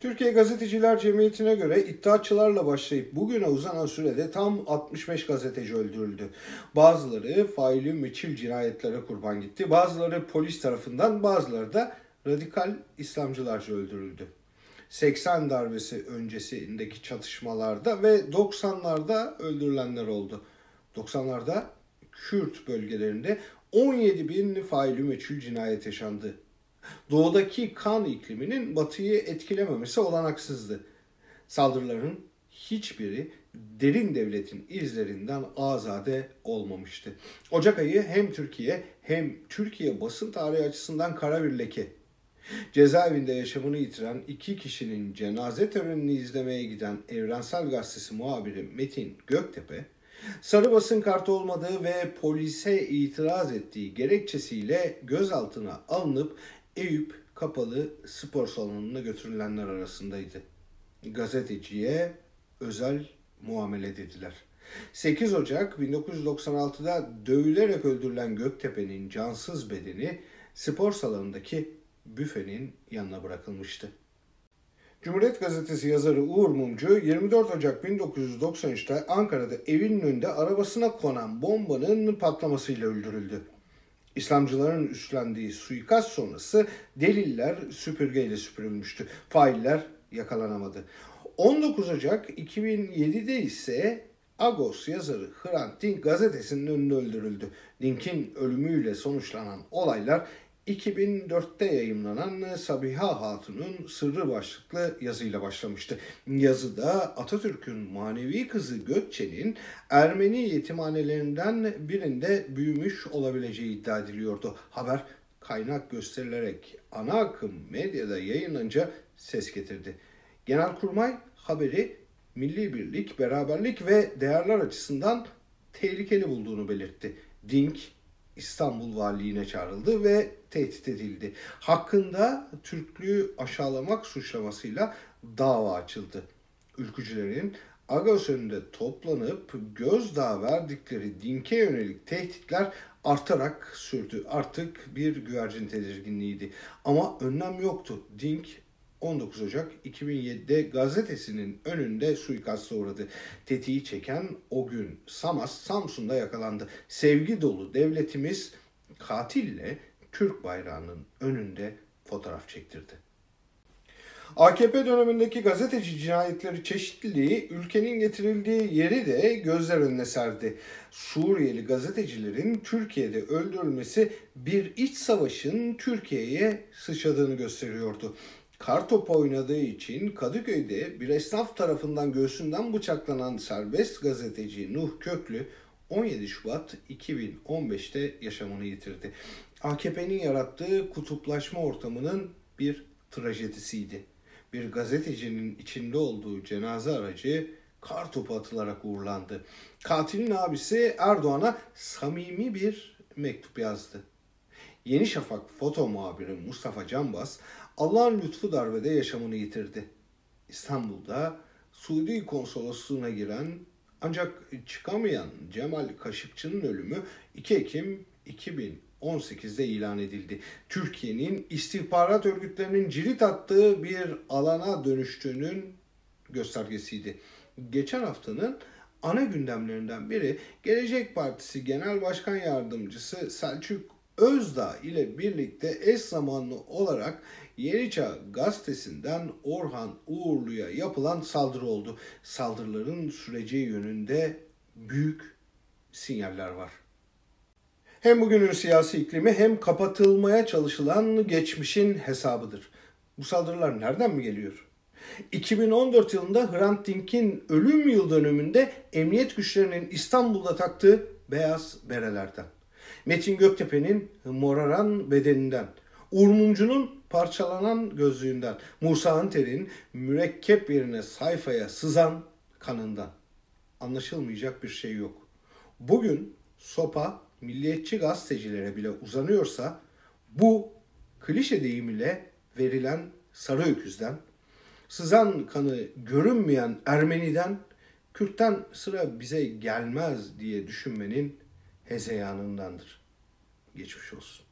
Türkiye Gazeteciler Cemiyeti'ne göre iddiaçılarla başlayıp bugüne uzanan sürede tam 65 gazeteci öldürüldü. Bazıları faili meçhul cinayetlere kurban gitti. Bazıları polis tarafından bazıları da radikal İslamcılarca öldürüldü. 80 darbesi öncesindeki çatışmalarda ve 90'larda öldürülenler oldu. 90'larda Kürt bölgelerinde 17 bin faili meçhul cinayet yaşandı. Doğudaki kan ikliminin batıyı etkilememesi olanaksızdı. Saldırıların hiçbiri derin devletin izlerinden azade olmamıştı. Ocak ayı hem Türkiye hem Türkiye basın tarihi açısından kara bir leke. Cezaevinde yaşamını yitiren iki kişinin cenaze törenini izlemeye giden Evrensel Gazetesi muhabiri Metin Göktepe, sarı basın kartı olmadığı ve polise itiraz ettiği gerekçesiyle gözaltına alınıp Eyüp Kapalı Spor Salonu'na götürülenler arasındaydı. Gazeteciye özel muamele dediler. 8 Ocak 1996'da dövülerek öldürülen Göktepe'nin cansız bedeni spor salonundaki büfenin yanına bırakılmıştı. Cumhuriyet Gazetesi yazarı Uğur Mumcu 24 Ocak 1993'te Ankara'da evinin önünde arabasına konan bombanın patlamasıyla öldürüldü. İslamcıların üstlendiği suikast sonrası deliller süpürgeyle süpürülmüştü. Failler yakalanamadı. 19 Ocak 2007'de ise Agos yazarı Hrant Dink gazetesinin önünde öldürüldü. Dink'in ölümüyle sonuçlanan olaylar 2004'te yayımlanan Sabiha Hatun'un Sırrı başlıklı yazıyla başlamıştı. Yazıda Atatürk'ün manevi kızı Gökçe'nin Ermeni yetimhanelerinden birinde büyümüş olabileceği iddia ediliyordu. Haber kaynak gösterilerek ana akım medyada yayınlanınca ses getirdi. Genelkurmay haberi milli birlik, beraberlik ve değerler açısından tehlikeli bulduğunu belirtti. Dink İstanbul Valiliğine çağrıldı ve tehdit edildi. Hakkında Türklüğü aşağılamak suçlamasıyla dava açıldı. Ülkücülerin Agos önünde toplanıp gözdağı verdikleri dinke yönelik tehditler artarak sürdü. Artık bir güvercin tedirginliğiydi. Ama önlem yoktu. Dink 19 Ocak 2007'de gazetesinin önünde suikasta uğradı. Tetiği çeken o gün Samas Samsun'da yakalandı. Sevgi dolu devletimiz katille Türk bayrağının önünde fotoğraf çektirdi. AKP dönemindeki gazeteci cinayetleri çeşitliliği ülkenin getirildiği yeri de gözler önüne serdi. Suriyeli gazetecilerin Türkiye'de öldürülmesi bir iç savaşın Türkiye'ye sıçradığını gösteriyordu. Kartop oynadığı için Kadıköy'de bir esnaf tarafından göğsünden bıçaklanan serbest gazeteci Nuh Köklü 17 Şubat 2015'te yaşamını yitirdi. AKP'nin yarattığı kutuplaşma ortamının bir trajedisiydi. Bir gazetecinin içinde olduğu cenaze aracı kar topu atılarak uğurlandı. Katilin abisi Erdoğan'a samimi bir mektup yazdı. Yeni Şafak foto muhabiri Mustafa Canbaz Allah'ın lütfu darbede yaşamını yitirdi. İstanbul'da Suudi konsolosluğuna giren ancak çıkamayan Cemal Kaşıkçı'nın ölümü 2 Ekim 2018'de ilan edildi. Türkiye'nin istihbarat örgütlerinin cirit attığı bir alana dönüştüğünün göstergesiydi. Geçen haftanın ana gündemlerinden biri Gelecek Partisi Genel Başkan Yardımcısı Selçuk Özdağ ile birlikte eş zamanlı olarak Yeniçağ gazetesinden Orhan Uğurlu'ya yapılan saldırı oldu. Saldırıların süreceği yönünde büyük sinyaller var. Hem bugünün siyasi iklimi hem kapatılmaya çalışılan geçmişin hesabıdır. Bu saldırılar nereden mi geliyor? 2014 yılında Hrant Dink'in ölüm yıl dönümünde emniyet güçlerinin İstanbul'da taktığı beyaz berelerden. Metin Göktepe'nin moraran bedeninden, Uğur Mumcu'nun parçalanan gözlüğünden, Musa Anter'in mürekkep yerine sayfaya sızan kanından. Anlaşılmayacak bir şey yok. Bugün sopa milliyetçi gazetecilere bile uzanıyorsa bu klişe deyim ile verilen sarı öküzden, sızan kanı görünmeyen Ermeniden, Kürt'ten sıra bize gelmez diye düşünmenin hezeyanındandır. Geçmiş olsun.